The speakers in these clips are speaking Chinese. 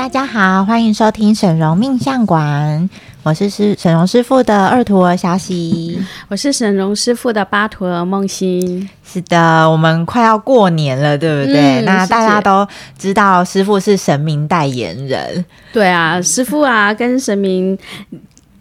大家好，欢迎收听沈荣命相馆。我是师沈荣师傅的二徒儿小喜，我是沈荣师傅的八徒儿梦欣。是的，我们快要过年了，对不对？嗯、那大家都知道师傅是神明代言人。对啊，师傅啊，跟神明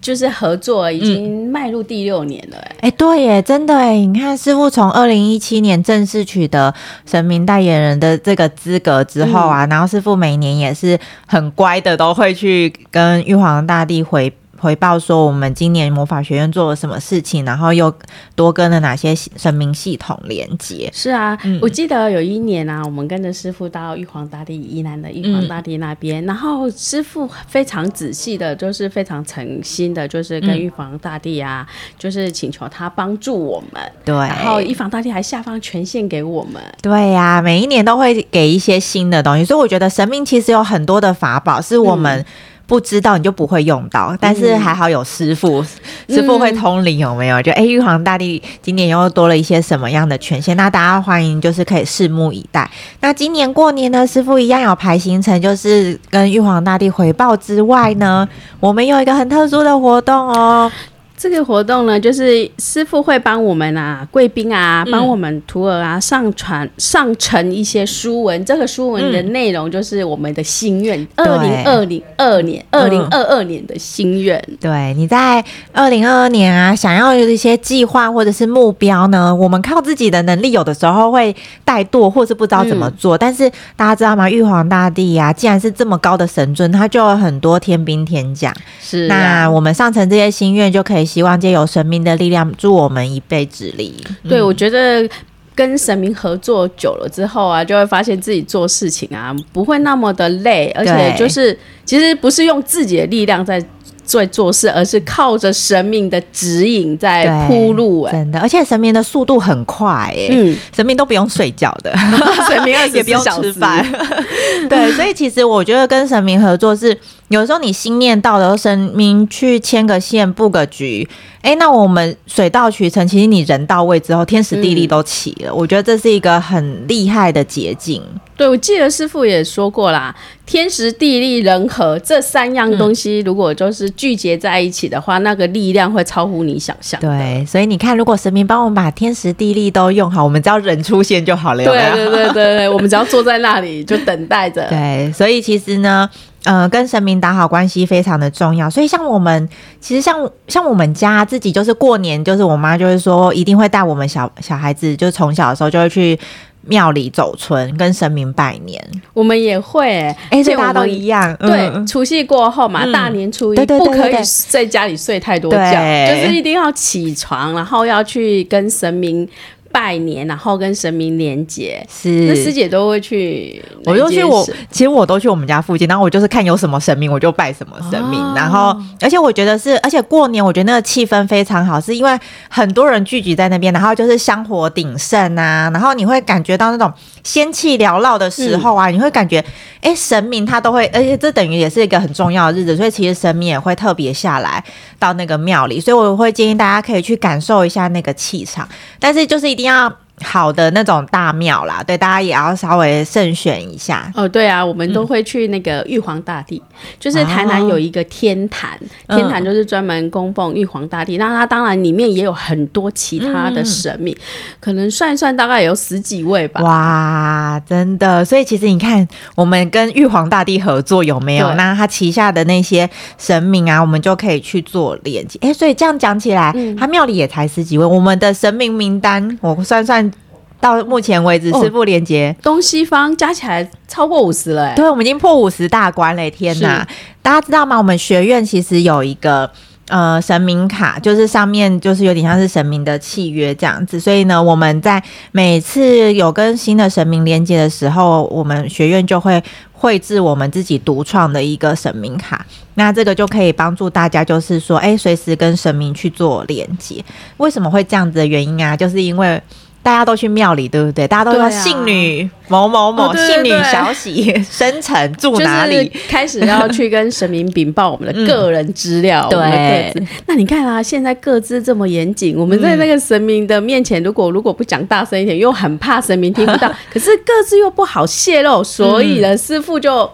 就是合作已经迈入第六年了。哎、嗯，对耶，真的哎，你看师傅从二零一七年正式取得神明代言人的这个资格之后啊，嗯、然后师傅每年也是很乖的，都会去跟玉皇大帝回。回报说我们今年魔法学院做了什么事情，然后又多跟了哪些神明系统连接。是啊，嗯、我记得有一年啊，我们跟着师傅到玉皇大帝宜兰的玉皇大帝那边，嗯、然后师傅非常仔细的，就是非常诚心的，就是跟玉皇大帝啊，嗯、就是请求他帮助我们。对，然后玉皇大帝还下放权限给我们。对呀、啊，每一年都会给一些新的东西，所以我觉得神明其实有很多的法宝，是我们、嗯。不知道你就不会用到，但是还好有师傅，嗯、师傅会通灵有没有？就哎，玉皇大帝今年又多了一些什么样的权限？那大家欢迎，就是可以拭目以待。那今年过年呢，师傅一样有排行程，就是跟玉皇大帝回报之外呢，我们有一个很特殊的活动哦。这个活动呢，就是师傅会帮我们啊，贵宾啊，帮我们徒儿啊上传上呈一些书文。这个书文的内容就是我们的心愿，二零二零二年、二零二二年的心愿。对，你在二零二二年啊，想要有一些计划或者是目标呢？我们靠自己的能力，有的时候会怠惰，或是不知道怎么做。嗯、但是大家知道吗？玉皇大帝呀、啊，既然是这么高的神尊，他就有很多天兵天将。是、啊，那我们上层这些心愿就可以。希望借由神明的力量助我们一臂之力。对，我觉得跟神明合作久了之后啊，就会发现自己做事情啊不会那么的累，而且就是其实不是用自己的力量在。在做事，而是靠着神明的指引在铺路，欸，真的，而且神明的速度很快，欸，嗯，神明都不用睡觉的，神明 也不用吃饭，对，所以其实我觉得跟神明合作是，有时候你心念到的神明去牵个线，布个局。哎，那我们水到渠成，其实你人到位之后，天时地利都齐了。嗯、我觉得这是一个很厉害的捷径。对，我记得师傅也说过啦，天时地利人和这三样东西，如果就是聚结在一起的话，嗯、那个力量会超乎你想象。对，所以你看，如果神明帮我们把天时地利都用好，我们只要人出现就好了。有没有？对对对对对，我们只要坐在那里就等待着。对，所以其实呢。呃，跟神明打好关系非常的重要，所以像我们，其实像像我们家自己，就是过年，就是我妈就是说，一定会带我们小小孩子，就从小的时候就会去庙里走村，跟神明拜年。我们也会、欸，哎、欸，这大家都一样。对，除夕过后嘛，嗯、大年初一不可以在家里睡太多觉，就是一定要起床，然后要去跟神明。拜年，然后跟神明连接，是。那师姐都会去，我就去我，其实我都去我们家附近，然后我就是看有什么神明，我就拜什么神明，哦、然后而且我觉得是，而且过年我觉得那个气氛非常好，是因为很多人聚集在那边，然后就是香火鼎盛啊，然后你会感觉到那种仙气缭绕的时候啊，嗯、你会感觉，哎，神明他都会，而且这等于也是一个很重要的日子，所以其实神明也会特别下来到那个庙里，所以我会建议大家可以去感受一下那个气场，但是就是一定要。好的那种大庙啦，对，大家也要稍微慎选一下。哦，对啊，我们都会去那个玉皇大帝，嗯、就是台南有一个天坛，哦、天坛就是专门供奉玉皇大帝。嗯、那它当然里面也有很多其他的神明，嗯、可能算一算大概有十几位吧。哇，真的！所以其实你看，我们跟玉皇大帝合作有没有？那他旗下的那些神明啊，我们就可以去做连接。哎，所以这样讲起来，嗯、他庙里也才十几位。我们的神明名单，我算算。到目前为止，师傅连接、哦、东西方加起来超过五十了，哎，对，我们已经破五十大关了，天哪！大家知道吗？我们学院其实有一个呃神明卡，就是上面就是有点像是神明的契约这样子，所以呢，我们在每次有跟新的神明连接的时候，我们学院就会绘制我们自己独创的一个神明卡，那这个就可以帮助大家，就是说，哎，随时跟神明去做连接。为什么会这样子的原因啊？就是因为。大家都去庙里，对不对？大家都说信女某某某，信女小喜 生辰住哪里？开始要去跟神明禀报我们的个人资料，对。那你看啊，现在各自这么严谨，我们在那个神明的面前，如果如果不讲大声一点，又很怕神明听不到，可是各自又不好泄露，所以呢，师傅就。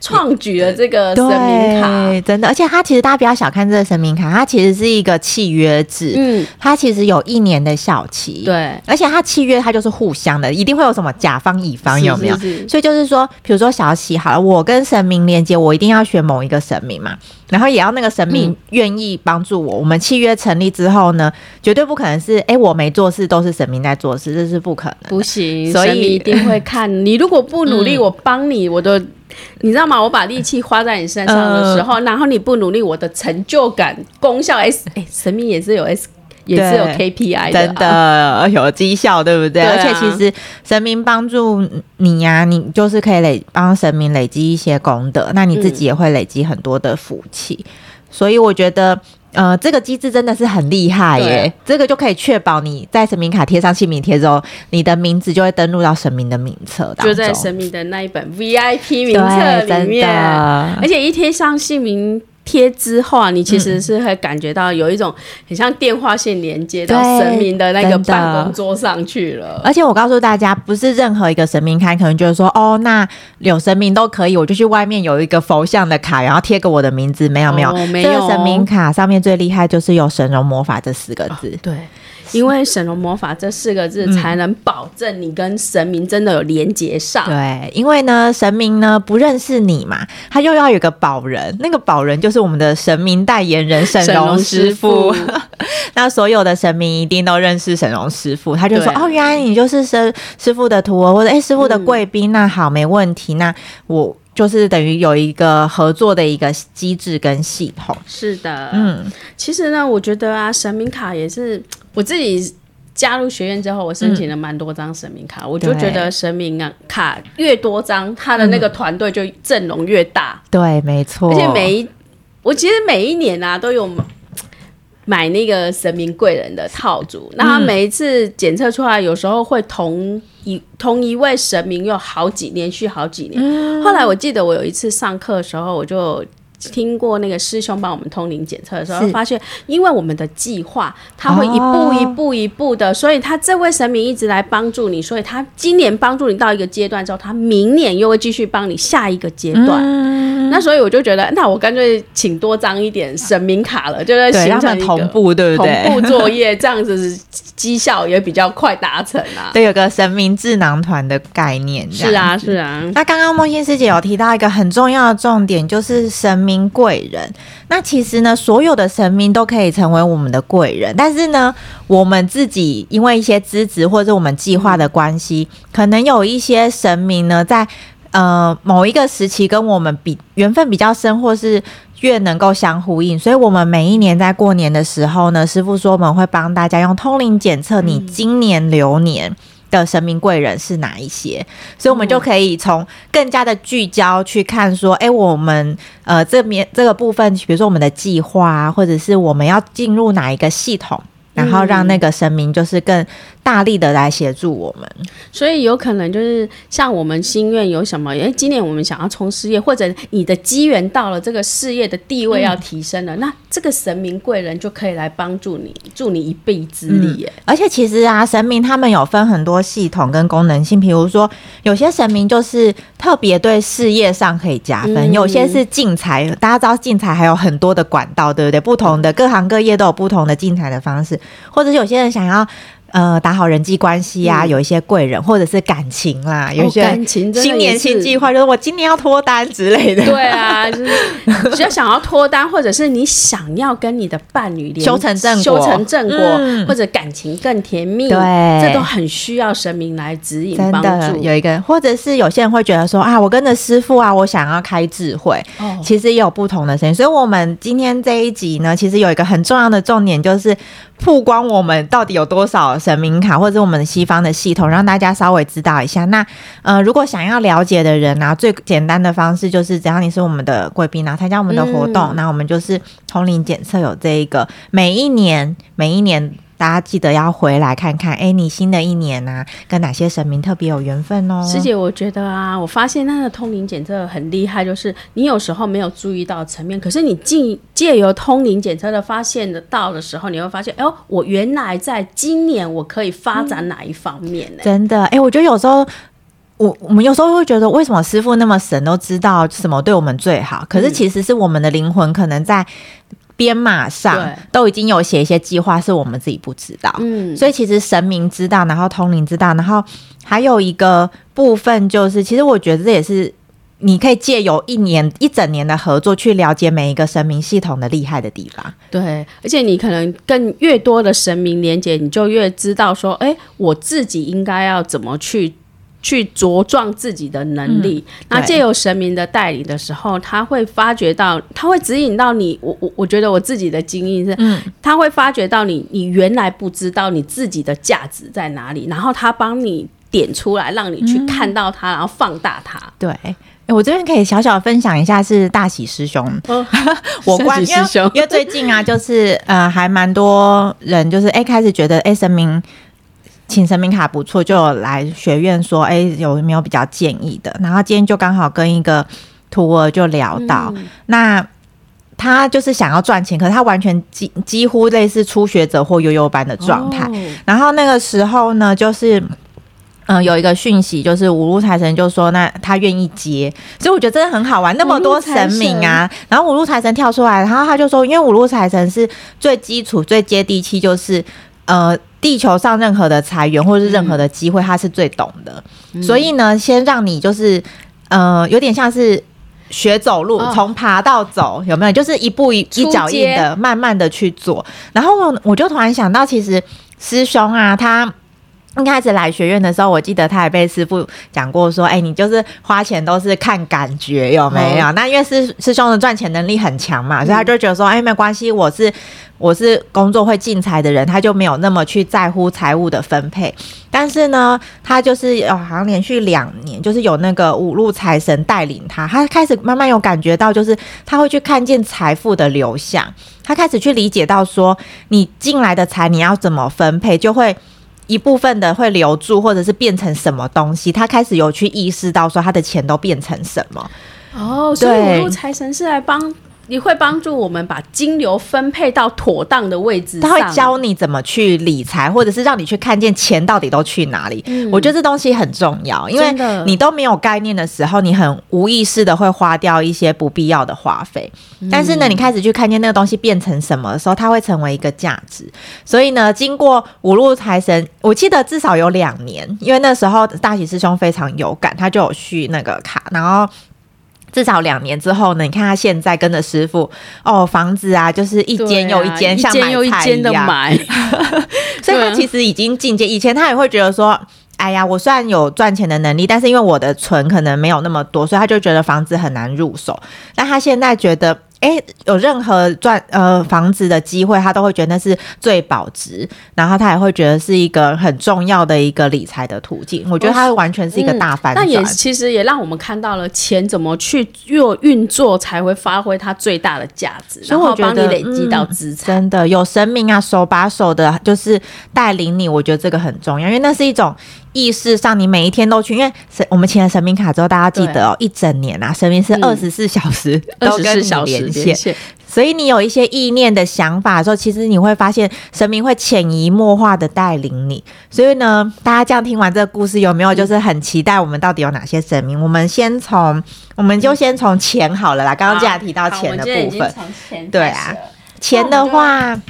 创举了这个神明卡，真的，而且它其实大家不要小看这个神明卡，它其实是一个契约制，嗯，它其实有一年的效期，对，而且它契约它就是互相的，一定会有什么甲方乙方有没有？是是是，所以就是说，比如说小喜好了，我跟神明连接，我一定要选某一个神明嘛，然后也要那个神明愿意帮助我。嗯、我们契约成立之后呢，绝对不可能是哎、欸、我没做事都是神明在做事，这是不可能，不行，所以一定会看你如果不努力，嗯、我帮你，我都。你知道吗？我把力气花在你身上的时候，呃、然后你不努力，我的成就感、功效 S，哎，神明也是有 S，也是有 KPI 的、啊，真的有绩效，对不对？对啊、而且其实神明帮助你呀、啊，你就是可以累帮神明累积一些功德，那你自己也会累积很多的福气，嗯、所以我觉得。呃，这个机制真的是很厉害耶！对这个就可以确保你在神明卡贴上姓名贴之后，你的名字就会登录到神明的名册当中，就在神明的那一本 VIP 名册里面。而且一贴上姓名。贴之后啊，你其实是会感觉到有一种很像电话线连接到神明的那个办公桌上去了。而且我告诉大家，不是任何一个神明卡可能就是说，哦，那有神明都可以，我就去外面有一个佛像的卡，然后贴个我的名字。没有没有，没有。这个神明卡上面最厉害就是有神龙魔法这四个字。哦、对。因为神龙魔法这四个字，才能保证你跟神明真的有连接上。嗯。对，因为呢，神明呢不认识你嘛，他又要有个保人，那个保人就是我们的神明代言人沈龙师傅。那所有的神明一定都认识沈龙师傅，他就说：“哦，原来你就是师师傅的徒儿，或者哎师傅的贵宾。嗯”那好，没问题。那我。就是等于有一个合作的一个机制跟系统。是的，嗯，其实呢，我觉得啊，神明卡也是我自己加入学院之后，我申请了蛮多张神明卡，嗯、我就觉得神明啊卡越多张，他的那个团队就阵容越大。嗯、对，没错。而且每一，我其实每一年啊都有买那个神明贵人的套组，嗯、那他每一次检测出来，有时候会同。一同一位神明有好几连续好几年，嗯、后来我记得我有一次上课的时候，我就听过那个师兄帮我们通灵检测的时候，发现因为我们的计划，他会一步一步一步的，哦、所以他这位神明一直来帮助你，所以他今年帮助你到一个阶段之后，他明年又会继续帮你下一个阶段。嗯、那所以我就觉得，那我干脆请多张一点神明卡了，就在形成同步，对不对？同步作业这样子。绩效也比较快达成啊，对，有个神明智囊团的概念。是啊，是啊。那刚刚梦欣师姐有提到一个很重要的重点，就是神明贵人。那其实呢，所有的神明都可以成为我们的贵人，但是呢，我们自己因为一些资质或者我们计划的关系，可能有一些神明呢，在呃某一个时期跟我们比缘分比较深，或是。越能够相呼应，所以我们每一年在过年的时候呢，师傅说我们会帮大家用通灵检测你今年流年的神明贵人是哪一些，所以我们就可以从更加的聚焦去看说，哎、欸，我们呃这边这个部分，比如说我们的计划啊，或者是我们要进入哪一个系统，然后让那个神明就是更。大力的来协助我们，所以有可能就是像我们心愿有什么？因为今年我们想要冲事业，或者你的机缘到了，这个事业的地位要提升了，嗯、那这个神明贵人就可以来帮助你，助你一臂之力。哎、嗯，而且其实啊，神明他们有分很多系统跟功能性，比如说有些神明就是特别对事业上可以加分，嗯、有些是进财。大家知道进财还有很多的管道，对不对？不同的各行各业都有不同的进财的方式，或者是有些人想要。呃，打好人际关系啊，嗯、有一些贵人，或者是感情啦，有一些感情新年新计划，就是我今年要脱单之类的。对啊，就是 只要想要脱单，或者是你想要跟你的伴侣连修成正果，修成正果，嗯、或者感情更甜蜜，对，这都很需要神明来指引帮助。有一个，或者是有些人会觉得说啊，我跟着师傅啊，我想要开智慧，哦、其实也有不同的声音。所以，我们今天这一集呢，其实有一个很重要的重点，就是。曝光我们到底有多少神明卡，或者是我们西方的系统，让大家稍微知道一下。那呃，如果想要了解的人呢、啊，最简单的方式就是，只要你是我们的贵宾然后，参加我们的活动，那、嗯、我们就是通灵检测有这一个，每一年每一年大家记得要回来看看，哎，你新的一年啊，跟哪些神明特别有缘分哦。师姐，我觉得啊，我发现那个通灵检测很厉害，就是你有时候没有注意到层面，可是你进借由通灵检测的发现的到的时候，你会发现，哎呦，我原来在今年我可以发展哪一方面呢？真的，哎，我觉得有时候。我我们有时候会觉得，为什么师傅那么神，都知道什么对我们最好？可是其实是我们的灵魂可能在编码上都已经有写一些计划，是我们自己不知道。嗯，所以其实神明知道，然后通灵知道，然后还有一个部分就是，其实我觉得这也是你可以借由一年一整年的合作，去了解每一个神明系统的厉害的地方。对，而且你可能更越多的神明连接，你就越知道说，哎，我自己应该要怎么去。去茁壮自己的能力，嗯、那借由神明的带领的时候，他会发觉到，他会指引到你。我我我觉得我自己的经验是，嗯，他会发觉到你，你原来不知道你自己的价值在哪里，然后他帮你点出来，让你去看到它，嗯、然后放大它。对，我这边可以小小分享一下，是大喜师兄，哦、我关师兄，因为最近啊，就是呃，还蛮多人就是哎开始觉得哎神明。请神明卡不错，就来学院说，哎、欸，有没有比较建议的？然后今天就刚好跟一个徒儿就聊到，嗯、那他就是想要赚钱，可是他完全几几乎类似初学者或悠悠班的状态。哦、然后那个时候呢，就是嗯、呃，有一个讯息，就是五路财神就说，那他愿意接，所以我觉得真的很好玩，那么多神明啊，然后五路财神跳出来，然后他就说，因为五路财神是最基础、最接地气，就是呃。地球上任何的财源或者是任何的机会，他是最懂的。嗯、所以呢，先让你就是，呃，有点像是学走路，从、哦、爬到走，有没有？就是一步一一脚印的，慢慢的去做。然后我我就突然想到，其实师兄啊，他一开始来学院的时候，我记得他也被师傅讲过，说：“哎、欸，你就是花钱都是看感觉，有没有？”哦、那因为师师兄的赚钱能力很强嘛，所以他就觉得说：“哎、欸，没关系，我是。”我是工作会进财的人，他就没有那么去在乎财务的分配。但是呢，他就是哦，好像连续两年，就是有那个五路财神带领他，他开始慢慢有感觉到，就是他会去看见财富的流向，他开始去理解到说，你进来的财你要怎么分配，就会一部分的会留住，或者是变成什么东西。他开始有去意识到说，他的钱都变成什么。哦，所以财神是来帮。你会帮助我们把金流分配到妥当的位置上，他会教你怎么去理财，或者是让你去看见钱到底都去哪里。嗯，我觉得这东西很重要，因为你都没有概念的时候，你很无意识的会花掉一些不必要的花费。但是呢，你开始去看见那个东西变成什么的时候，它会成为一个价值。所以呢，经过五路财神，我记得至少有两年，因为那时候大喜师兄非常有感，他就有续那个卡，然后。至少两年之后呢？你看他现在跟着师傅哦，房子啊，就是一间又一间，像买菜一样，一间又一间的买。所以他其实已经进阶。以前他也会觉得说，哎呀，我虽然有赚钱的能力，但是因为我的存可能没有那么多，所以他就觉得房子很难入手。但他现在觉得。哎，有任何赚呃房子的机会，他都会觉得那是最保值，然后他也会觉得是一个很重要的一个理财的途径。我觉得他完全是一个大反转。那、嗯、也其实也让我们看到了钱怎么去运运作才会发挥它最大的价值，然后帮你累积到资产。真的有神明啊，手把手的，就是带领你。我觉得这个很重要，因为那是一种。意识上，你每一天都去，因为神我们签了神明卡之后，大家记得哦，一整年啊，神明是二十四小时都跟你连线，所以你有一些意念的想法的时候，其实你会发现神明会潜移默化的带领你。所以呢，大家这样听完这个故事，有没有就是很期待我们到底有哪些神明？我们先从，我们就先从钱好了啦。刚刚既然提到钱的部分，对啊，钱的话。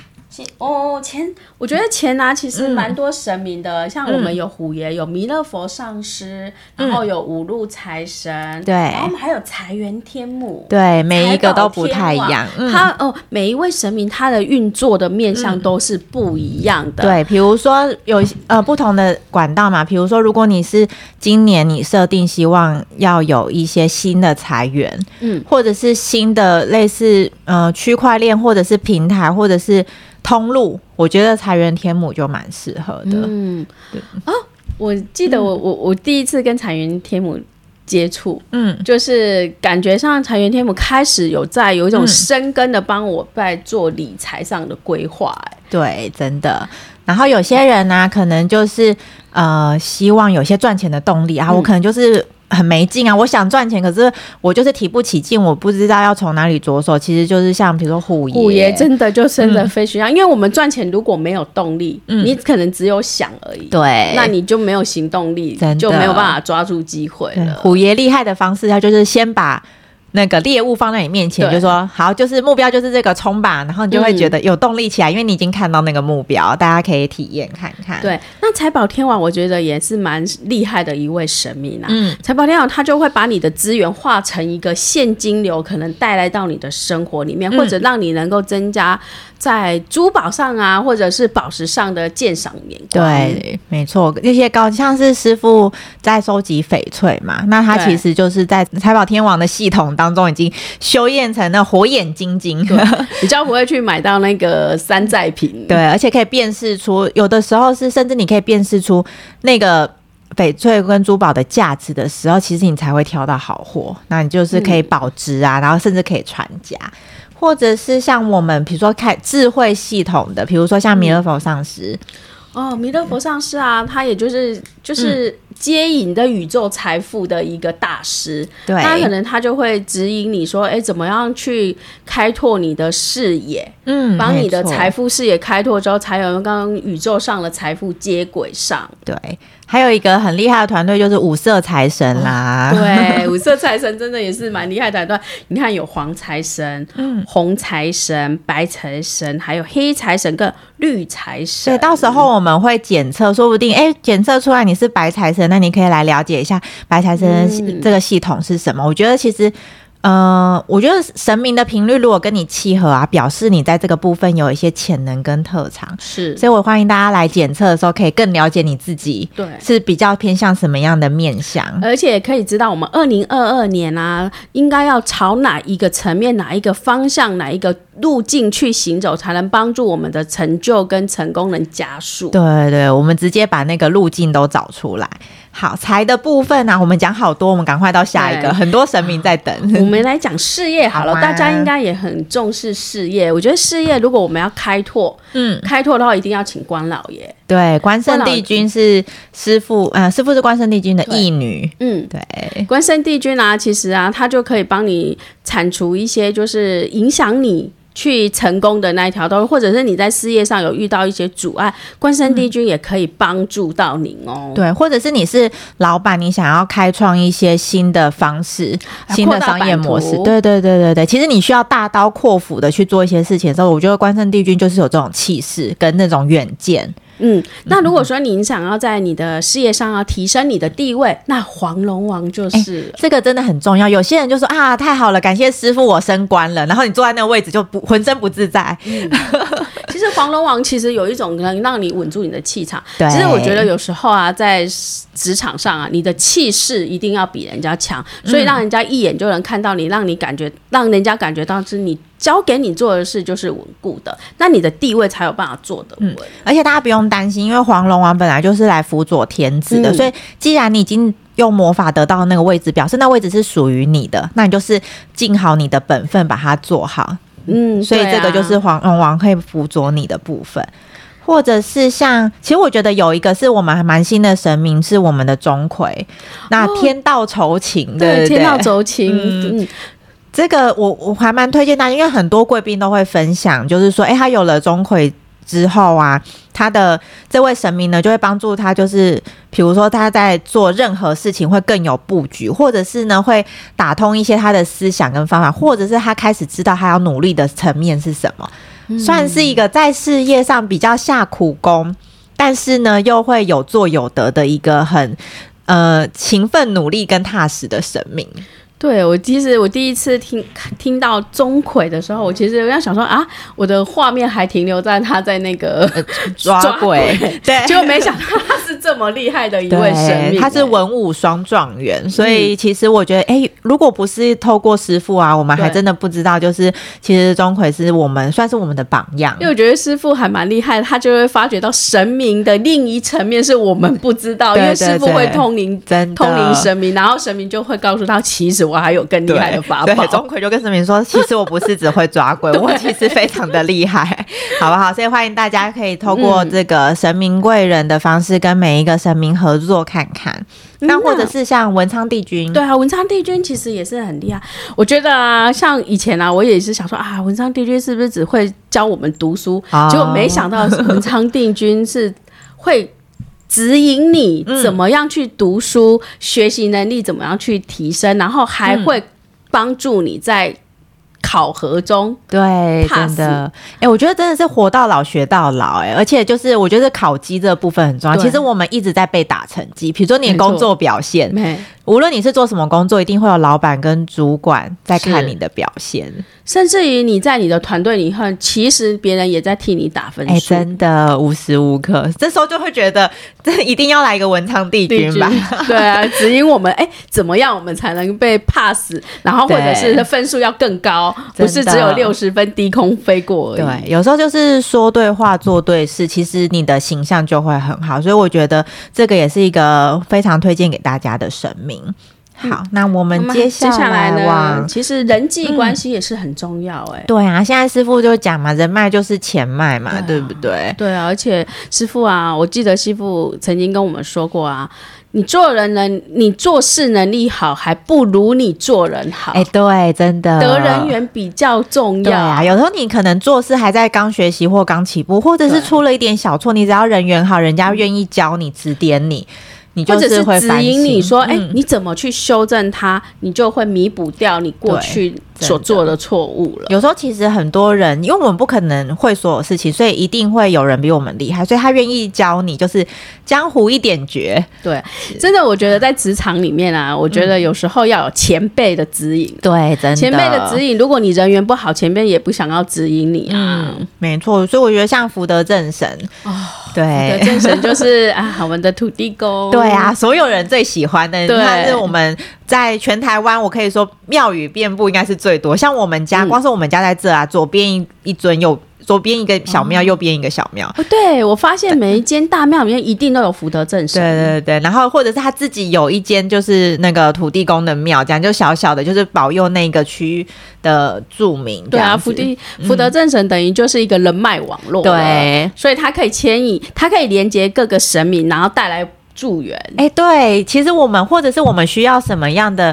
哦，钱，我觉得钱啊，其实蛮多神明的，嗯、像我们有虎爷，有弥勒佛上师，嗯、然后有五路财神，对，然后我们还有财源天母，对，每一个都不太一样。嗯、他哦，每一位神明他的运作的面向都是不一样的。嗯、对，比如说有呃不同的管道嘛，比如说如果你是今年你设定希望要有一些新的财源，嗯，或者是新的类似呃区块链或者是平台或者是。通路，我觉得财源天母就蛮适合的。嗯，对啊，我记得我、嗯、我我第一次跟财源天母接触，嗯，就是感觉上财源天母开始有在有一种深根的帮我在做理财上的规划。哎，对，真的。然后有些人呢、啊，可能就是呃，希望有些赚钱的动力啊，我可能就是。很没劲啊！我想赚钱，可是我就是提不起劲，我不知道要从哪里着手。其实就是像比如说虎爷，虎爷真的就生的非常，嗯、因为我们赚钱如果没有动力，嗯、你可能只有想而已，对，那你就没有行动力，就没有办法抓住机会了。虎爷厉害的方式，他就是先把。那个猎物放在你面前，就说好，就是目标就是这个冲吧，然后你就会觉得有动力起来，嗯、因为你已经看到那个目标，大家可以体验看看。对，那财宝天王我觉得也是蛮厉害的一位神明啊。嗯，财宝天王他就会把你的资源化成一个现金流，可能带来到你的生活里面，嗯、或者让你能够增加在珠宝上啊，或者是宝石上的鉴赏眼光。对，没错，那些高像是师傅在收集翡翠嘛，那他其实就是在财宝天王的系统当中已经修炼成那火眼金睛，比较不会去买到那个山寨品。对，而且可以辨识出，有的时候是甚至你可以辨识出那个翡翠跟珠宝的价值的时候，其实你才会挑到好货。那你就是可以保值啊，嗯、然后甚至可以传家，或者是像我们比如说开智慧系统的，比如说像弥勒佛上师。嗯哦，弥勒佛上师啊，他也就是就是接引的宇宙财富的一个大师，对，他可能他就会指引你说，哎，怎么样去开拓你的视野，嗯，帮你的财富视野开拓之后，才有跟宇宙上的财富接轨上，对。还有一个很厉害的团队，就是五色财神啦。哦、对，五色财神真的也是蛮厉害的团队。你看，有黄财神、嗯、红财神、白财神，还有黑财神跟绿财神。对，到时候我们会检测，说不定哎，检测出来你是白财神，那你可以来了解一下白财神这个系统是什么。嗯、我觉得其实。呃，我觉得神明的频率如果跟你契合啊，表示你在这个部分有一些潜能跟特长，是，所以我欢迎大家来检测的时候，可以更了解你自己，对，是比较偏向什么样的面相，而且可以知道我们二零二二年啊，应该要朝哪一个层面、哪一个方向、哪一个路径去行走，才能帮助我们的成就跟成功能加速。对对，我们直接把那个路径都找出来。好，财的部分呢、啊，我们讲好多，我们赶快到下一个，很多神明在等。我们来讲事业好了，大家应该也很重视事业。我觉得事业如果我们要开拓，嗯，开拓的话，一定要请关老爷。对，关圣帝君是师傅，呃，师傅是关圣帝君的义女。嗯，对，关圣帝君啊，其实啊，他就可以帮你铲除一些，就是影响你。去成功的那一条道路，或者是你在事业上有遇到一些阻碍，关圣帝君也可以帮助到您哦、嗯。对，或者是你是老板，你想要开创一些新的方式、新的商业模式，对对对对对。其实你需要大刀阔斧的去做一些事情的时候，我觉得关圣帝君就是有这种气势跟那种远见。嗯，那如果说你想要在你的事业上要提升你的地位，那黄龙王就是、欸、这个真的很重要。有些人就说啊，太好了，感谢师傅，我升官了，然后你坐在那个位置就不浑身不自在。嗯、其实黄龙王其实有一种能让你稳住你的气场。对，其实我觉得有时候啊，在职场上啊，你的气势一定要比人家强，所以让人家一眼就能看到你，让你感觉，让人家感觉到是你。交给你做的事就是稳固的，那你的地位才有办法做得稳。嗯，而且大家不用担心，因为黄龙王本来就是来辅佐天子的，嗯、所以既然你已经用魔法得到那个位置，表示那位置是属于你的，那你就是尽好你的本分，把它做好。嗯，所以这个就是黄龙王可以辅佐你的部分，啊、或者是像，其实我觉得有一个是我们还蛮新的神明，是我们的钟馗，那天道酬勤，哦、对，天道酬勤，嗯。嗯。这个我我还蛮推荐大家，因为很多贵宾都会分享，就是说，哎，他有了钟馗之后啊，他的这位神明呢，就会帮助他，就是比如说他在做任何事情会更有布局，或者是呢会打通一些他的思想跟方法，或者是他开始知道他要努力的层面是什么，嗯、算是一个在事业上比较下苦功，但是呢又会有做有得的一个很呃勤奋努力跟踏实的神明。对，我其实我第一次听听到钟馗的时候，我其实我在想说啊，我的画面还停留在他在那个 抓鬼，对，结果没想到他是这么厉害的一位神明，他是文武双状元，所以其实我觉得，哎，如果不是透过师傅啊，我们还真的不知道，就是其实钟馗是我们算是我们的榜样，因为我觉得师傅还蛮厉害的，他就会发觉到神明的另一层面是我们不知道，因为师傅会通灵，通灵神明，然后神明就会告诉他，其实。我还有更厉害的法宝。对，钟馗就跟神明说，其实我不是只会抓鬼，我其实非常的厉害，好不好？所以欢迎大家可以透过这个神明贵人的方式，跟每一个神明合作看看。那、嗯、或者是像文昌帝君，对啊，文昌帝君其实也是很厉害。我觉得啊，像以前啊，我也是想说啊，文昌帝君是不是只会教我们读书？哦、结果没想到文昌帝君是会指引你怎么样去读书，嗯、学习能力怎么样去提升，然后还会帮助你在。考核中，对，真的，哎、欸，我觉得真的是活到老学到老、欸，哎，而且就是我觉得考绩这部分很重要。其实我们一直在被打成绩，比如说你的工作表现，无论你是做什么工作，一定会有老板跟主管在看你的表现。甚至于你在你的团队里头，其实别人也在替你打分数。哎、欸，真的无时无刻，这时候就会觉得这一定要来一个文昌帝君吧？君 对啊，指引我们，哎、欸，怎么样我们才能被 pass？然后或者是分数要更高，不是只有六十分低空飞过而已。对，有时候就是说对话做对事，其实你的形象就会很好。所以我觉得这个也是一个非常推荐给大家的神明。好，那我们接下来呢？其实人际关系也是很重要哎、欸嗯。对啊，现在师傅就讲嘛，人脉就是钱脉嘛，对，啊、对不对？对啊，而且师傅啊，我记得师傅曾经跟我们说过啊，你做人能，你做事能力好，还不如你做人好。哎，对，真的，得人缘比较重要。对啊，有时候你可能做事还在刚学习或刚起步，或者是出了一点小错，你只要人缘好，人家愿意教你、指点你。或者是指引你说，哎、欸，你怎么去修正它，你就会弥补掉你过去所做的错误了。有时候其实很多人，因为我们不可能会所有事情，所以一定会有人比我们厉害，所以他愿意教你，就是江湖一点诀。对，真的，我觉得在职场里面啊，我觉得有时候要有前辈的指引。对，真的，前辈的指引，如果你人缘不好，前辈也不想要指引你啊。嗯，没错，所以我觉得像福德正神哦，对，福德正神就是啊，我们的土地公。对啊，所有人最喜欢的，对，他是我们在全台湾，我可以说庙宇遍布，应该是最多。像我们家，光是我们家在这啊，嗯、左边一一尊，右左边一个小庙，哦、右边一个小庙。哦，对，我发现每一间大庙里面一定都有福德正神。对对对，然后或者是他自己有一间，就是那个土地公的庙，这样就小小的，就是保佑那个区域的住民。对啊，福地福德正神等于就是一个人脉网络，对，所以他可以牵引，他可以连接各个神明，然后带来。助缘，哎、欸，对，其实我们或者是我们需要什么样的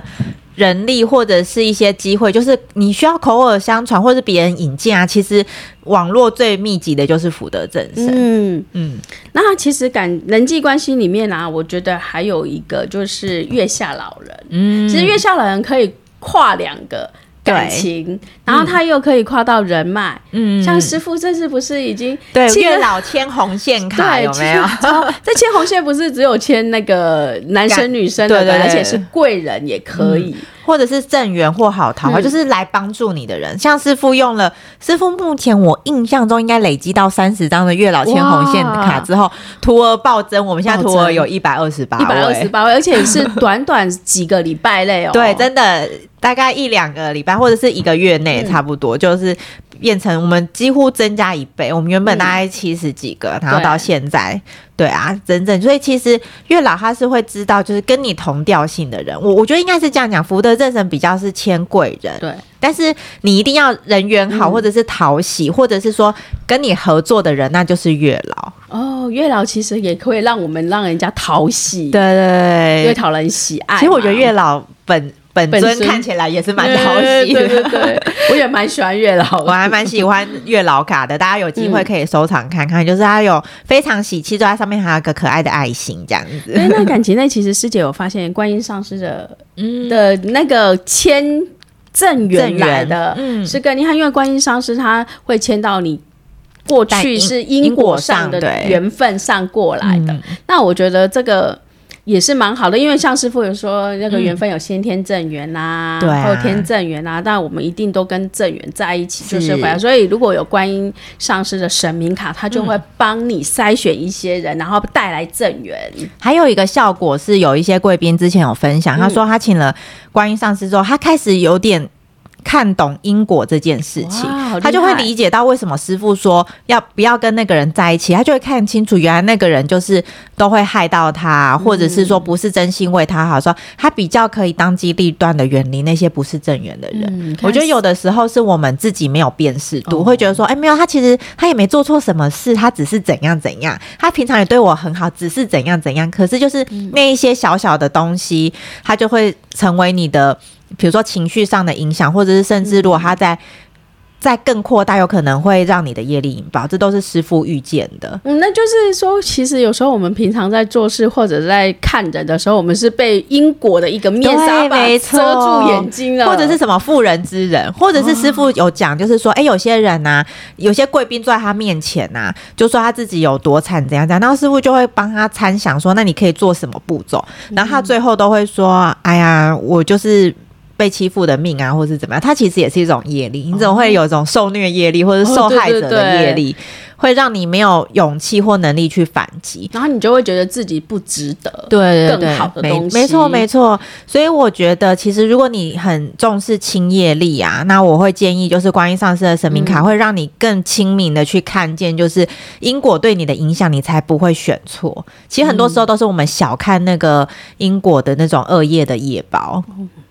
人力，或者是一些机会，就是你需要口耳相传，或者是别人引荐啊。其实网络最密集的就是福德正神。嗯嗯，那其实感人际关系里面啊，我觉得还有一个就是月下老人。嗯，其实月下老人可以跨两个。感情，然后他又可以跨到人脉，嗯，像师傅这次不是已经对月老牵红线卡有没有？这 牵红线不是只有牵那个男生女生的，而且是贵人也可以。或者是正缘或好桃花，嗯、就是来帮助你的人。像师傅用了，师傅目前我印象中应该累积到三十张的月老牵红线卡之后，徒儿暴增。我们现在徒儿有一百二十八，一百二十八位，而且是短短几个礼拜内哦。对，真的大概一两个礼拜或者是一个月内，差不多、嗯、就是。变成我们几乎增加一倍，我们原本大概七十几个，嗯、然后到现在，对，对啊，整整，所以其实月老他是会知道，就是跟你同调性的人，我我觉得应该是这样讲，福德正神比较是谦贵人，对，但是你一定要人缘好，或者是讨喜，嗯、或者是说跟你合作的人，那就是月老。哦，月老其实也可以让我们让人家讨喜，对对对，因为讨人喜爱。其实我觉得月老本。本尊看起来也是蛮讨喜的，对对对，我也蛮喜欢月老，我还蛮喜欢月老卡的，大家有机会可以收藏看看，嗯、就是它有非常喜气，就在上面还有个可爱的爱心这样子。哎，那感情内其实师姐有发现，观音上师的嗯的那个签正缘来的，嗯，是跟你看，因为观音上师他会签到你过去是因果上的缘分上过来的，那我觉得这个。也是蛮好的，因为像师傅有说那个缘分有先天正缘呐、啊，嗯、后天正缘呐、啊，但我们一定都跟正缘在一起，就是回来。所以如果有观音上师的神明卡，他就会帮你筛选一些人，嗯、然后带来正缘。还有一个效果是，有一些贵宾之前有分享，他说他请了观音上师之后，他开始有点。看懂因果这件事情，他就会理解到为什么师傅说要不要跟那个人在一起，他就会看清楚，原来那个人就是都会害到他，或者是说不是真心为他好，说他比较可以当机立断的远离那些不是正缘的人。嗯、我觉得有的时候是我们自己没有辨识度，会觉得说，哎，没有，他其实他也没做错什么事，他只是怎样怎样，他平常也对我很好，只是怎样怎样。可是就是那一些小小的东西，他就会成为你的。比如说情绪上的影响，或者是甚至如果他在在更扩大，有可能会让你的业力引爆，这都是师傅预见的。嗯，那就是说，其实有时候我们平常在做事或者在看人的时候，我们是被因果的一个面纱把遮住眼睛了，或者是什么妇人之仁，或者是师傅有讲，就是说，哎、欸，有些人呐、啊，有些贵宾坐在他面前呐、啊，就说他自己有多惨，怎样怎样，然后师傅就会帮他参详说，那你可以做什么步骤，然后他最后都会说，哎呀，我就是。被欺负的命啊，或是怎么样，它其实也是一种业力。你怎么会有一种受虐业力，或者受害者的业力？哦对对对会让你没有勇气或能力去反击，然后你就会觉得自己不值得，对更好的东西。没错，没错。所以我觉得，其实如果你很重视亲业力啊，那我会建议，就是观音上师的神明卡会让你更清明的去看见，就是因果对你的影响，你才不会选错。其实很多时候都是我们小看那个因果的那种恶业的业报，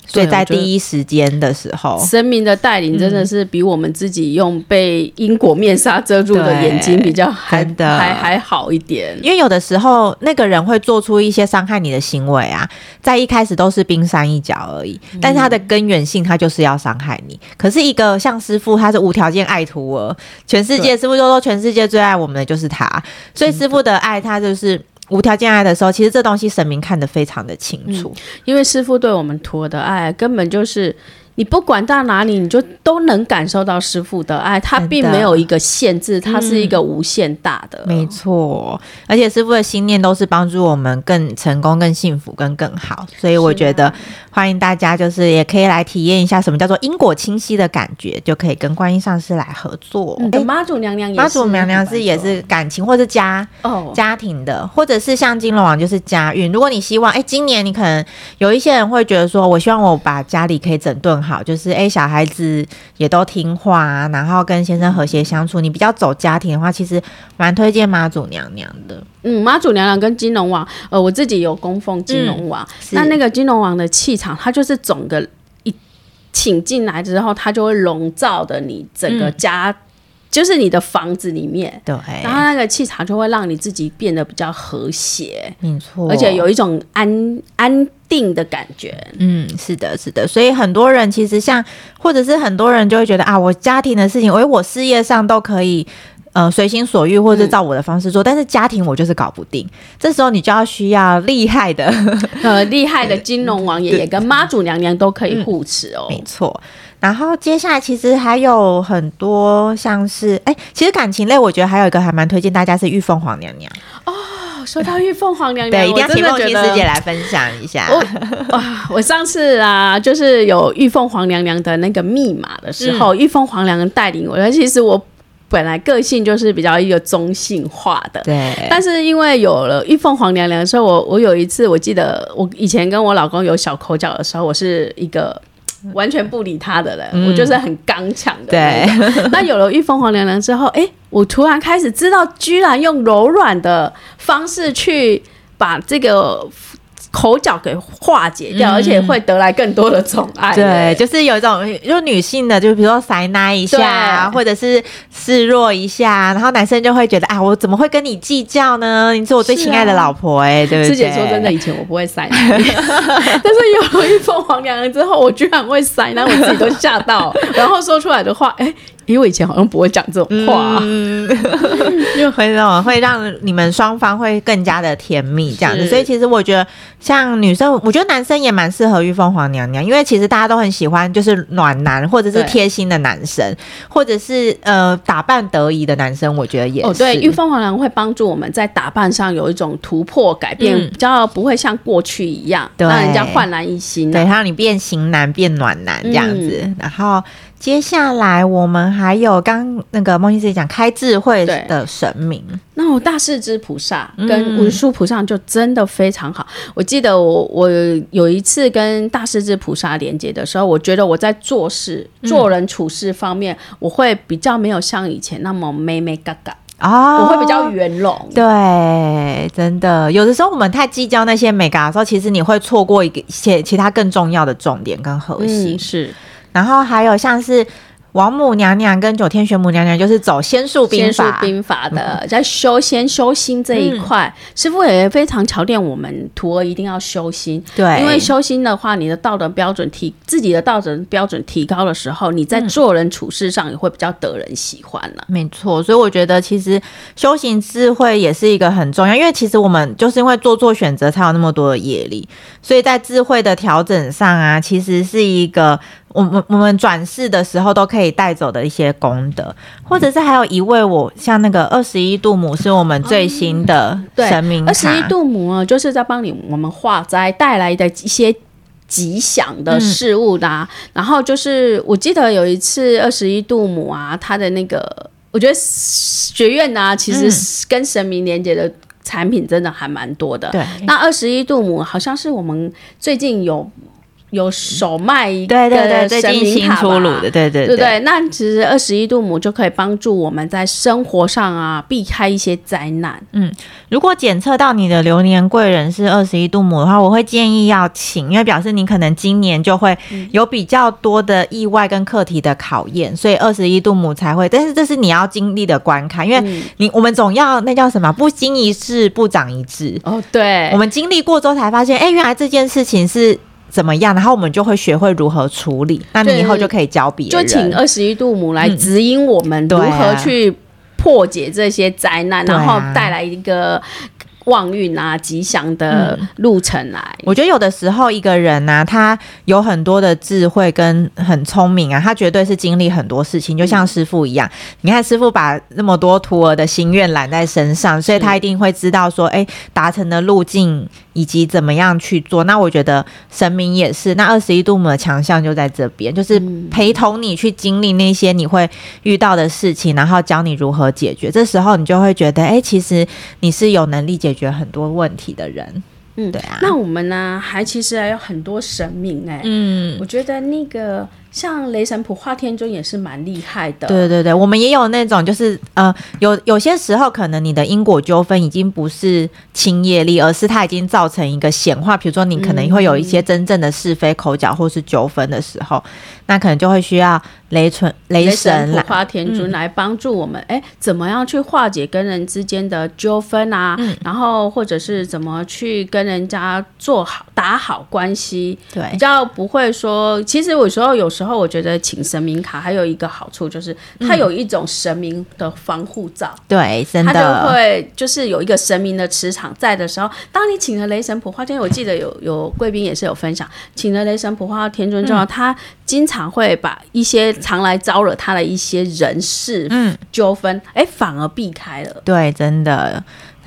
所以在第一时间的时候，神明的带领真的是比我们自己用被因果面纱遮住的眼。睛比较还的。还还好一点，因为有的时候那个人会做出一些伤害你的行为啊，在一开始都是冰山一角而已，但是他的根源性他就是要伤害你。可是一个像师傅，他是无条件爱徒儿，全世界师傅都说全世界最爱我们的就是他，所以师傅的爱他就是无条件爱的时候，其实这东西神明看得非常的清楚，因为师傅对我们徒儿的爱根本就是。你不管到哪里，你就都能感受到师傅的爱，他并没有一个限制，他是一个无限大的。没错，而且师傅的心念都是帮助我们更成功、更幸福、跟更好，所以我觉得欢迎大家，就是也可以来体验一下什么叫做因果清晰的感觉，就可以跟观音上师来合作。哎、嗯，妈祖娘娘也是，妈祖娘娘是也是感情或是家哦家庭的，或者是像金龙王就是家运。如果你希望，哎，今年你可能有一些人会觉得说，我希望我把家里可以整顿。好，就是哎，小孩子也都听话啊，然后跟先生和谐相处。你比较走家庭的话，其实蛮推荐妈祖娘娘的。嗯，妈祖娘娘跟金龙王，呃，我自己有供奉金龙王。嗯、那那个金龙王的气场，它就是整个一请进来之后，它就会笼罩的你整个家。嗯就是你的房子里面，对，然后那个气场就会让你自己变得比较和谐，没错，而且有一种安安定的感觉。嗯，是的，是的。所以很多人其实像，或者是很多人就会觉得啊，我家庭的事情，我我事业上都可以，呃，随心所欲，或者照我的方式做，嗯，但是家庭我就是搞不定。这时候你就要需要厉害的，呃，厉害的金龙王爷爷跟妈祖娘娘都可以护持哦，没错。然后接下来其实还有很多像是哎，其实感情类我觉得还有一个还蛮推荐大家是玉凤凰娘娘哦。说到玉凤凰娘娘，对，一定要请梦琪师姐来分享一下。我，我上次啊，就是有玉凤凰娘娘的那个密码的时候，嗯、玉凤凰娘娘带领我。其实我本来个性就是比较一个中性化的，对。但是因为有了玉凤凰娘娘的时候，我我有一次我记得我以前跟我老公有小口角的时候，我是一个。完全不理他的人，嗯、我就是很刚强的。对，那有了玉凤凰娘娘之后，哎、欸，我突然开始知道，居然用柔软的方式去把这个。口角给化解掉，嗯，而且会得来更多的宠爱。对，就是有一种，就女性的，就比如说塞奶一下，或者是示弱一下，然后男生就会觉得啊，我怎么会跟你计较呢？你是我最亲爱的老婆，欸，哎，对不对？师姐说真的，以前我不会塞奶，但是有了玉凤凰娘娘之后，我居然会塞奶，我自己都吓到，然后说出来的话，哎，欸。因为我以前好像不会讲这种话，嗯，就会让会让你们双方会更加的甜蜜这样子。所以其实我觉得，像女生，我觉得男生也蛮适合玉凤凰娘娘，因为其实大家都很喜欢就是暖男或者是贴心的男生，或者是呃打扮得宜的男生。我觉得也是。哦，对，玉凤凰娘娘会帮助我们在打扮上有一种突破改变，嗯、比较不会像过去一样让人家焕然一新，啊，对，让你变型男变暖男这样子，嗯、然后。接下来我们还有刚那个梦溪师姐讲开智慧的神明，那我大势至菩萨跟文殊菩萨就真的非常好。嗯、我记得我我有一次跟大势至菩萨连接的时候，我觉得我在做事、做人处事方面，嗯、我会比较没有像以前那么妹妹嘎嘎。哦，我会比较圆融。对，真的，有的时候我们太计较那些美感的时候，其实你会错过一个些其他更重要的重点跟核心。嗯、是，然后还有像是。王母娘娘跟九天玄母娘娘就是走仙术兵法，仙术兵法的，嗯、在修仙修心这一块，嗯、师傅也非常强调我们徒儿一定要修心。对，因为修心的话，你的道德标准提自己的道德标准提高的时候，你在做人处事上也会比较得人喜欢了、啊。没错，所以我觉得其实修行智慧也是一个很重要，因为其实我们就是因为做错选择才有那么多的业力，所以在智慧的调整上啊，其实是一个。我们我们转世的时候都可以带走的一些功德，或者是还有一位我像那个二十一度母是我们最新的神明。二十一度母啊，就是在帮你我们化灾带来的一些吉祥的事物的、啊。嗯、然后就是我记得有一次二十一度母啊，他的那个我觉得学院呢、啊，其实跟神明连接的产品真的还蛮多的。对、嗯，那二十一度母好像是我们最近有。有手卖一个神明卡吧，对对对，对对。那其实二十一度母就可以帮助我们在生活上啊避开一些灾难。嗯，如果检测到你的流年贵人是二十一度母的话，我会建议要请，因为表示你可能今年就会有比较多的意外跟课题的考验，所以二十一度母才会。但是这是你要经历的关卡，因为你我们总要那叫什么？不经一事不长一智。哦，对，我们经历过之后才发现，哎，原来这件事情是。怎么样？然后我们就会学会如何处理。那你以后就可以教别人。就请二十一度母来指引我们如何去破解这些灾难，然后带来一个。旺运啊，吉祥的路程来。嗯，我觉得有的时候一个人啊，他有很多的智慧跟很聪明啊，他绝对是经历很多事情，就像师傅一样。嗯、你看师傅把那么多徒儿的心愿揽在身上，所以他一定会知道说，哎，达成的路径以及怎么样去做。那我觉得神明也是，那二十一度母的强项就在这边，就是陪同你去经历那些你会遇到的事情，然后教你如何解决。这时候你就会觉得，哎，其实你是有能力解决。解决很多问题的人，嗯，对啊。那我们呢，还其实还有很多神明哎、欸，嗯，我觉得那个。像雷神普化天尊也是蛮厉害的，对对对，我们也有那种，就是呃，有有些时候可能你的因果纠纷已经不是轻业力，而是它已经造成一个显化，比如说你可能会有一些真正的是非口角或是纠纷的时候，嗯、那可能就会需要雷存雷神来。普化天尊来帮助我们，哎、嗯，怎么样去化解跟人之间的纠纷啊？嗯、然后或者是怎么去跟人家做好打好关系，对，比较不会说，其实有时候有时候。我觉得请神明卡还有一个好处就是，它有一种神明的防护罩，嗯、对，真的，它就会就是有一个神明的磁场在的时候，当你请了雷神普化天，我记得有有贵宾也是有分享，请了雷神普化天尊之后，他经常会把一些常来招惹他的一些人事嗯纠纷，哎，反而避开了，对，真的。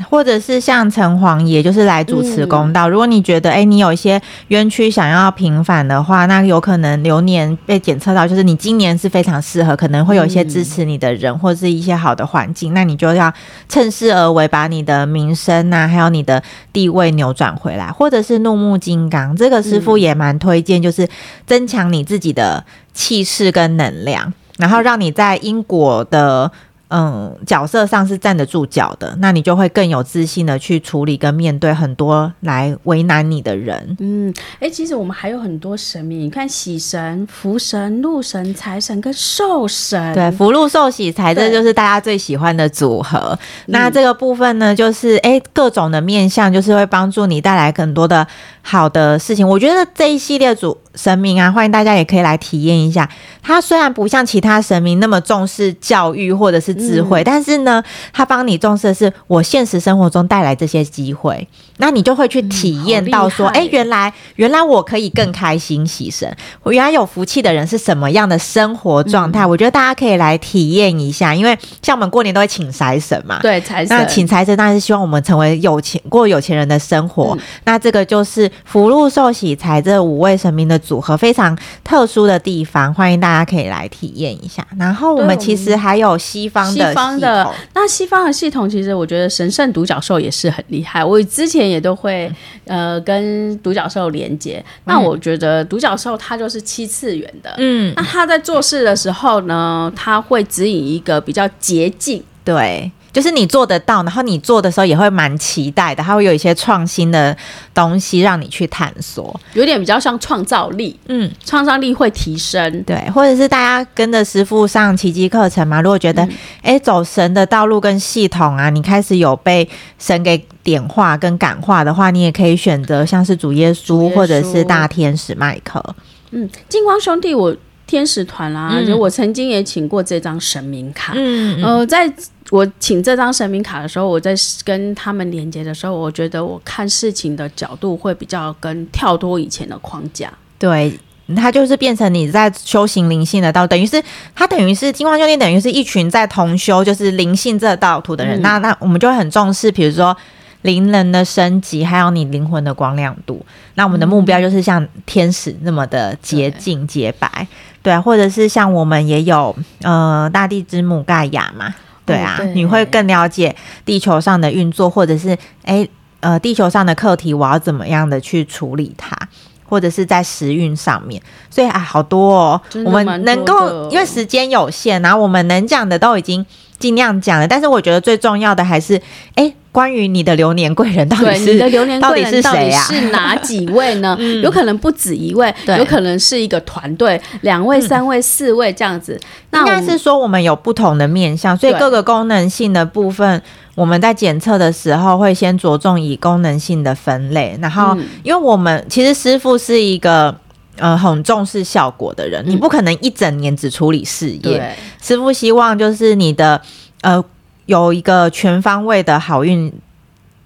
或者是像城隍爷，就是来主持公道。嗯、如果你觉得，哎、欸，你有一些冤屈想要平反的话，那有可能流年被检测到，就是你今年是非常适合，可能会有一些支持你的人，嗯、或者是一些好的环境，那你就要趁势而为，把你的名声啊，还有你的地位扭转回来。或者是怒目金刚，这个师傅也蛮推荐，就是增强你自己的气势跟能量，然后让你在因果的。嗯，角色上是站得住脚的，那你就会更有自信的去处理跟面对很多来为难你的人。嗯，哎、欸，其实我们还有很多神明，你看喜神、福神、禄神、财神跟寿神。对，福禄寿喜财，这就是大家最喜欢的组合。那这个部分呢，就是哎、欸，各种的面相，就是会帮助你带来更多的好的事情。我觉得这一系列组。神明啊，欢迎大家也可以来体验一下。他虽然不像其他神明那么重视教育或者是智慧，嗯、但是呢，他帮你重视的是我现实生活中带来这些机会。那你就会去体验到说，哎、嗯欸，原来原来我可以更开心喜神。我原来有福气的人是什么样的生活状态？嗯、我觉得大家可以来体验一下。因为像我们过年都会请财神嘛，对，财神。那请财神当然是希望我们成为有钱过有钱人的生活。嗯、那这个就是福禄寿喜财这五位神明的。组合，非常特殊的地方，欢迎大家可以来体验一下。然后我们其实还有西方的，西方的那西方的系统，其实我觉得神圣独角兽也是很厉害。我之前也都会呃跟独角兽连接。那我觉得独角兽它就是七次元的，嗯，那他在做事的时候呢，他会指引一个比较捷径，对。就是你做得到，然后你做的时候也会蛮期待的，它会有一些创新的东西让你去探索，有点比较像创造力，嗯，创造力会提升，对，或者是大家跟着师傅上奇迹课程嘛，如果觉得哎、嗯、走神的道路跟系统啊，你开始有被神给点化跟感化的话，你也可以选择像是主耶稣或者是大天使麦克，嗯，金光兄弟我天使团啦、啊，嗯、就我曾经也请过这张神明卡，嗯，呃，在。我请这张神明卡的时候，我在跟他们连接的时候，我觉得我看事情的角度会比较跟跳脱以前的框架。对，它就是变成你在修行灵性的道，等于是它等于是金光兄弟，等于是一群在同修就是灵性这道途的人。嗯、那那我们就会很重视，比如说灵人的升级，还有你灵魂的光亮度。那我们的目标就是像天使那么的洁净洁白，对，或者是像我们也有呃大地之母盖亚嘛。对啊，对，你会更了解地球上的运作，或者是哎呃，地球上的课题，我要怎么样的去处理它，或者是在时运上面。所以啊，好多哦，多我们能够因为时间有限，然后我们能讲的都已经尽量讲了。但是我觉得最重要的还是哎。关于你的流年贵人到底是你的流年贵人到底是哪几位呢？嗯、有可能不止一位，有可能是一个团队，两位、三位、四位这样子。嗯、那应该是说我们有不同的面向，所以各个功能性的部分，我们在检测的时候会先着重以功能性的分类。然后，因为我们其实师傅是一个呃很重视效果的人，嗯、你不可能一整年只处理事业。对师傅希望就是你的呃。有一个全方位的好运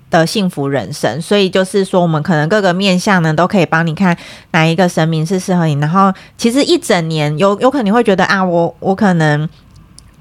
的幸福人生，所以就是说，我们可能各个面相呢都可以帮你看哪一个神明是适合你。然后，其实一整年有有可能你会觉得啊，我我可能。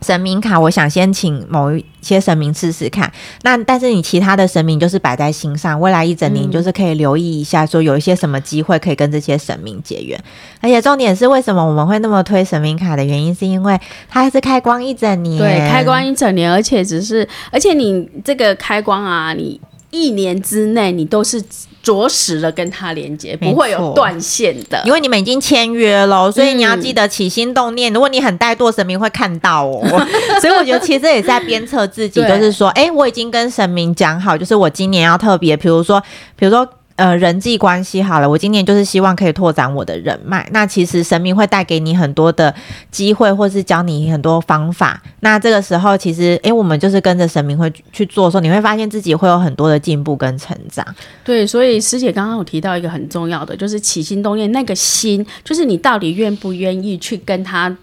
神明卡，我想先请某一些神明试试看。那但是你其他的神明就是摆在心上，未来一整年就是可以留意一下，说有一些什么机会可以跟这些神明结缘。而且重点是，为什么我们会那么推神明卡的原因，是因为它是开光一整年，对，开光一整年，而且只是，而且你这个开光啊，你一年之内你都是。着实的跟他连接，不会有断线的，因为你们已经签约了，所以你要记得起心动念。嗯、如果你很怠惰，神明会看到哦。所以我觉得其实也是在鞭策自己，就是说，哎、欸，我已经跟神明讲好，就是我今年要特别，比如说，比如说。呃，人际关系好了，我今年就是希望可以拓展我的人脉。那其实神明会带给你很多的机会，或是教你很多方法。那这个时候，其实，诶，我们就是跟着神明会去做的时候，你会发现自己会有很多的进步跟成长。对，所以师姐刚刚有提到一个很重要的，就是起心动念，那个心，就是你到底愿不愿意去跟他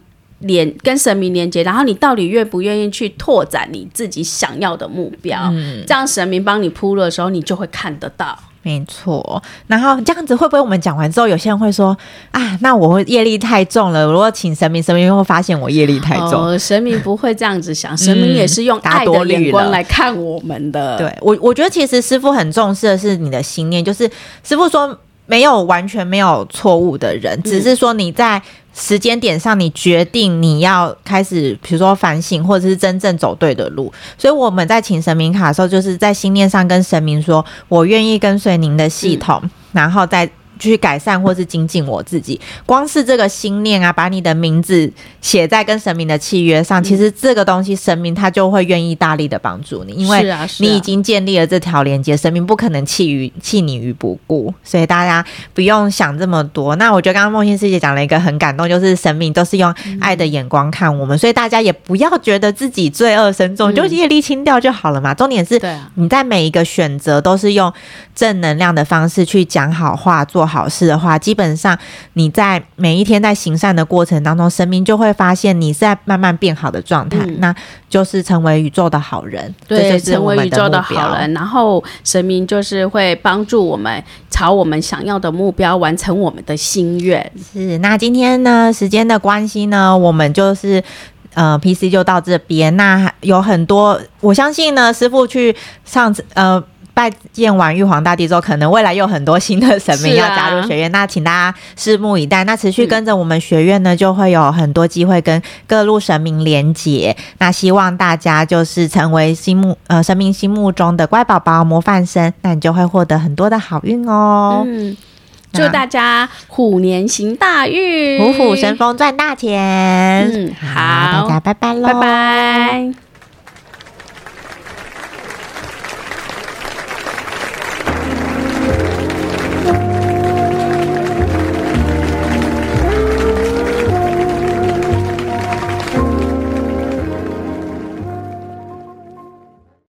连，跟神明连接，然后你到底愿不愿意去拓展你自己想要的目标？嗯，这样神明帮你铺路的时候，你就会看得到。没错，然后这样子会不会我们讲完之后，有些人会说啊，那我会业力太重了。如果请神明，神明会发现我业力太重。哦，神明不会这样子想，神明也是用爱的眼光来看我们的。对我，我觉得其实师傅很重视的是你的心念，就是师傅说没有完全没有错误的人，只是说你在。时间点上，你决定你要开始，比如说反省，或者是真正走对的路。所以我们在请神明卡的时候，就是在心念上跟神明说：“我愿意跟随您的系统，嗯、然后再。”去改善或是精进我自己，光是这个心念啊，把你的名字写在跟神明的契约上，嗯、其实这个东西神明他就会愿意大力的帮助你，因为你已经建立了这条连接，神明不可能弃于弃你于不顾，所以大家不用想这么多。那我觉得刚刚梦欣师姐讲了一个很感动，就是神明都是用爱的眼光看我们，嗯、所以大家也不要觉得自己罪恶深重，嗯、就业力清掉就好了嘛。重点是你在每一个选择都是用正能量的方式去讲好话，做好事的话，基本上你在每一天在行善的过程当中，神明就会发现你是在慢慢变好的状态，嗯、那就是成为宇宙的好人，对，成为宇宙的好人，然后神明就是会帮助我们朝我们想要的目标完成我们的心愿。是，那今天呢，时间的关系呢，我们就是呃，PC 就到这边。那有很多，我相信呢，师傅去上次呃。拜见完玉皇大帝之后，可能未来又有很多新的神明要加入学院，啊、那请大家拭目以待。那持续跟着我们学院呢，就会有很多机会跟各路神明连结。那希望大家就是成为心目呃神明心目中的乖宝宝、模范生，那你就会获得很多的好运哦。嗯，祝大家虎年行大运，虎虎生风赚大钱。嗯，好，大家拜拜喽，拜拜。